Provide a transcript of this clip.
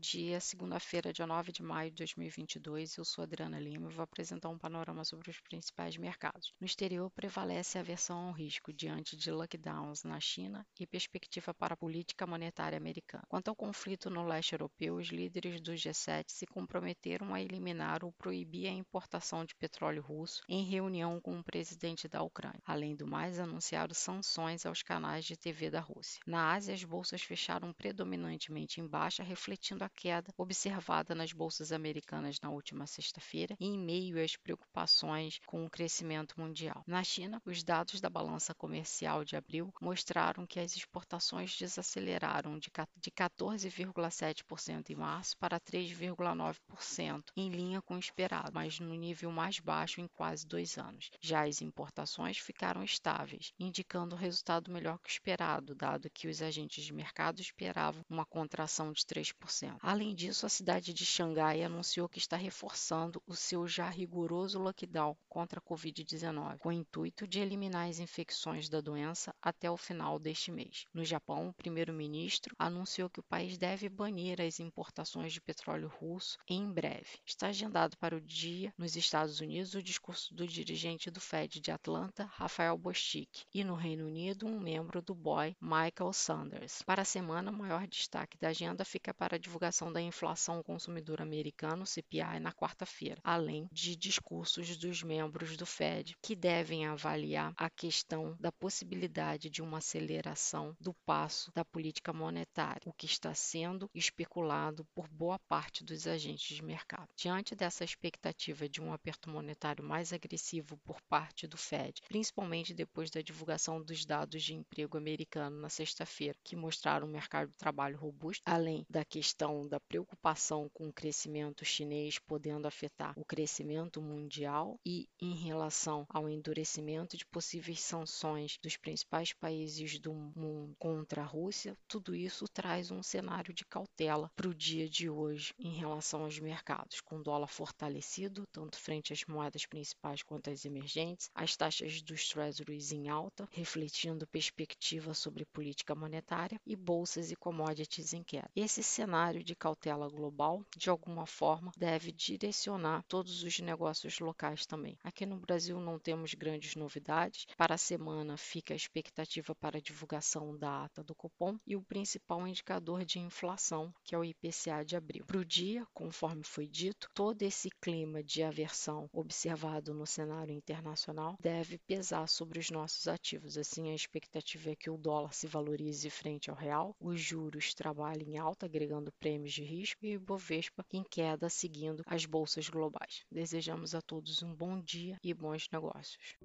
dia, segunda-feira, dia 9 de maio de 2022. Eu sou Adriana Lima e vou apresentar um panorama sobre os principais mercados. No exterior, prevalece a aversão ao risco diante de lockdowns na China e perspectiva para a política monetária americana. Quanto ao conflito no leste europeu, os líderes do G7 se comprometeram a eliminar ou proibir a importação de petróleo russo em reunião com o presidente da Ucrânia. Além do mais, anunciaram sanções aos canais de TV da Rússia. Na Ásia, as bolsas fecharam predominantemente em baixa, refletindo a queda observada nas bolsas americanas na última sexta-feira, em meio às preocupações com o crescimento mundial. Na China, os dados da balança comercial de abril mostraram que as exportações desaceleraram de 14,7% em março para 3,9%, em linha com o esperado, mas no nível mais baixo em quase dois anos. Já as importações ficaram estáveis, indicando resultado melhor que o esperado, dado que os agentes de mercado esperavam uma contração de 3%. Além disso, a cidade de Xangai anunciou que está reforçando o seu já rigoroso lockdown contra a Covid-19, com o intuito de eliminar as infecções da doença até o final deste mês. No Japão, o primeiro-ministro anunciou que o país deve banir as importações de petróleo russo em breve. Está agendado para o dia, nos Estados Unidos, o discurso do dirigente do Fed de Atlanta, Rafael Bostic, e no Reino Unido, um membro do BOE, Michael Sanders. Para a semana, o maior destaque da agenda fica para a divulgação divulgação da inflação consumidor americano, CPI, na quarta-feira, além de discursos dos membros do Fed, que devem avaliar a questão da possibilidade de uma aceleração do passo da política monetária, o que está sendo especulado por boa parte dos agentes de mercado. Diante dessa expectativa de um aperto monetário mais agressivo por parte do Fed, principalmente depois da divulgação dos dados de emprego americano na sexta-feira, que mostraram um mercado de trabalho robusto, além da questão da preocupação com o crescimento chinês podendo afetar o crescimento mundial e em relação ao endurecimento de possíveis sanções dos principais países do mundo contra a Rússia, tudo isso traz um cenário de cautela para o dia de hoje em relação aos mercados, com o dólar fortalecido, tanto frente às moedas principais quanto às emergentes, as taxas dos treasuries em alta, refletindo perspectiva sobre política monetária e bolsas e commodities em queda. Esse cenário de cautela global, de alguma forma, deve direcionar todos os negócios locais também. Aqui no Brasil não temos grandes novidades. Para a semana fica a expectativa para a divulgação da ata do Copom e o principal indicador de inflação, que é o IPCA de abril. Para o dia, conforme foi dito, todo esse clima de aversão observado no cenário internacional deve pesar sobre os nossos ativos. Assim, a expectativa é que o dólar se valorize frente ao real, os juros trabalhem em alta, agregando prêmios prêmios de risco e o Ibovespa em queda seguindo as bolsas globais. Desejamos a todos um bom dia e bons negócios.